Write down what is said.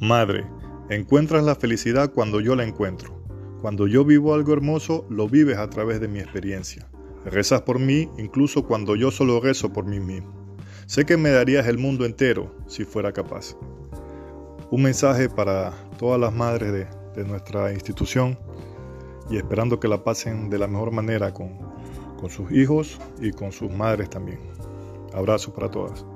Madre, encuentras la felicidad cuando yo la encuentro. Cuando yo vivo algo hermoso, lo vives a través de mi experiencia. Rezas por mí incluso cuando yo solo rezo por mí mismo. Sé que me darías el mundo entero si fuera capaz. Un mensaje para todas las madres de, de nuestra institución y esperando que la pasen de la mejor manera con, con sus hijos y con sus madres también. Abrazo para todas.